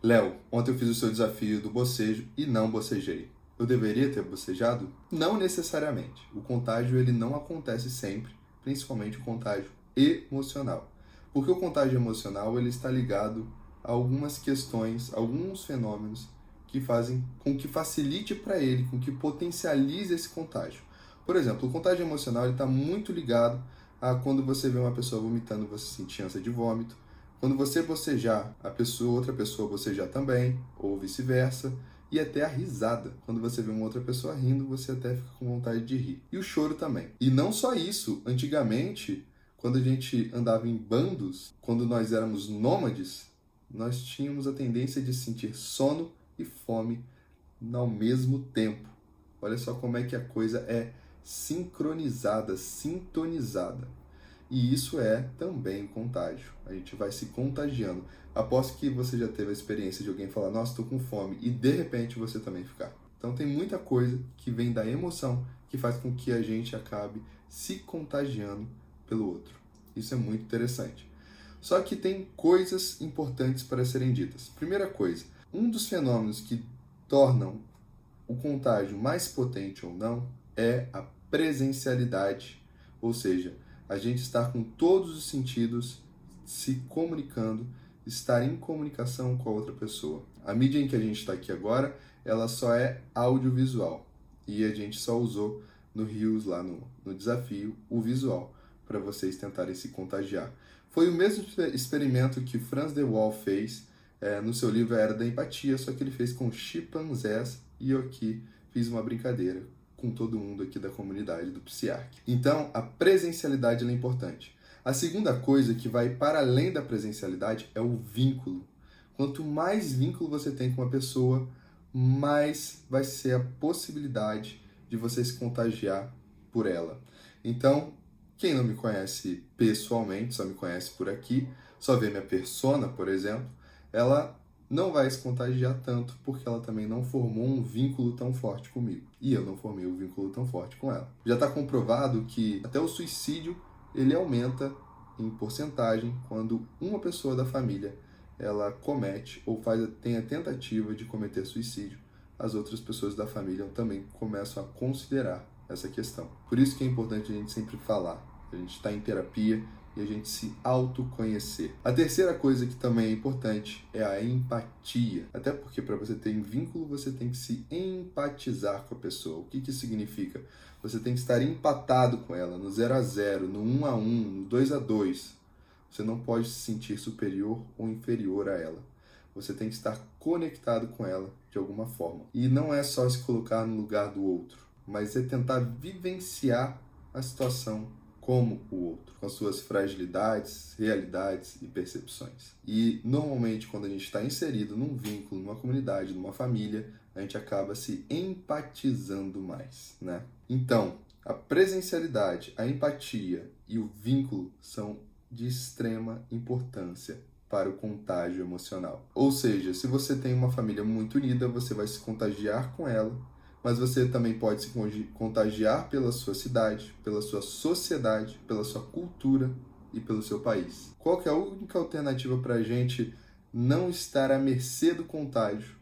Léo, ontem eu fiz o seu desafio do bocejo e não bocejei. Eu deveria ter bocejado? Não necessariamente. O contágio ele não acontece sempre, principalmente o contágio emocional. Porque o contágio emocional ele está ligado a algumas questões, alguns fenômenos que fazem com que facilite para ele, com que potencialize esse contágio. Por exemplo, o contágio emocional está muito ligado a quando você vê uma pessoa vomitando, você sentir ânsia de vômito. Quando você bocejar, a pessoa, outra pessoa bocejar também, ou vice-versa. E até a risada. Quando você vê uma outra pessoa rindo, você até fica com vontade de rir. E o choro também. E não só isso. Antigamente, quando a gente andava em bandos, quando nós éramos nômades, nós tínhamos a tendência de sentir sono e fome ao mesmo tempo. Olha só como é que a coisa é sincronizada, sintonizada. E isso é também contágio. A gente vai se contagiando. Aposto que você já teve a experiência de alguém falar, nossa, estou com fome, e de repente você também ficar. Então tem muita coisa que vem da emoção que faz com que a gente acabe se contagiando pelo outro. Isso é muito interessante. Só que tem coisas importantes para serem ditas. Primeira coisa, um dos fenômenos que tornam o contágio mais potente ou não é a presencialidade, ou seja, a gente estar com todos os sentidos se comunicando, estar em comunicação com a outra pessoa. A mídia em que a gente está aqui agora, ela só é audiovisual e a gente só usou no Rios, lá no, no desafio, o visual, para vocês tentarem se contagiar. Foi o mesmo experimento que Franz de Waal fez é, no seu livro Era da Empatia, só que ele fez com chimpanzés e eu aqui fiz uma brincadeira com todo mundo aqui da comunidade do Psiarc. Então, a presencialidade é importante. A segunda coisa que vai para além da presencialidade é o vínculo. Quanto mais vínculo você tem com uma pessoa, mais vai ser a possibilidade de você se contagiar por ela. Então, quem não me conhece pessoalmente, só me conhece por aqui, só vê minha persona, por exemplo, ela não vai se contagiar tanto porque ela também não formou um vínculo tão forte comigo. E eu não formei um vínculo tão forte com ela. Já está comprovado que até o suicídio ele aumenta em porcentagem quando uma pessoa da família ela comete ou faz tem a tentativa de cometer suicídio. As outras pessoas da família também começam a considerar essa questão. Por isso que é importante a gente sempre falar. A gente está em terapia, e a gente se autoconhecer. A terceira coisa que também é importante é a empatia. Até porque para você ter um vínculo, você tem que se empatizar com a pessoa. O que, que significa? Você tem que estar empatado com ela, no 0 a 0, no 1 a 1, no 2 a 2. Você não pode se sentir superior ou inferior a ela. Você tem que estar conectado com ela de alguma forma. E não é só se colocar no lugar do outro, mas é tentar vivenciar a situação como o outro, com as suas fragilidades, realidades e percepções. E normalmente, quando a gente está inserido num vínculo, numa comunidade, numa família, a gente acaba se empatizando mais, né? Então, a presencialidade, a empatia e o vínculo são de extrema importância para o contágio emocional. Ou seja, se você tem uma família muito unida, você vai se contagiar com ela mas você também pode se contagiar pela sua cidade, pela sua sociedade, pela sua cultura e pelo seu país. Qual que é a única alternativa para a gente não estar à mercê do contágio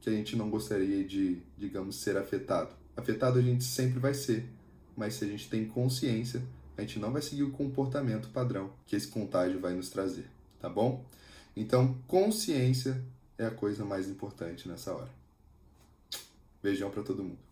que a gente não gostaria de, digamos, ser afetado? Afetado a gente sempre vai ser, mas se a gente tem consciência, a gente não vai seguir o comportamento padrão que esse contágio vai nos trazer, tá bom? Então, consciência é a coisa mais importante nessa hora. Beijão para todo mundo.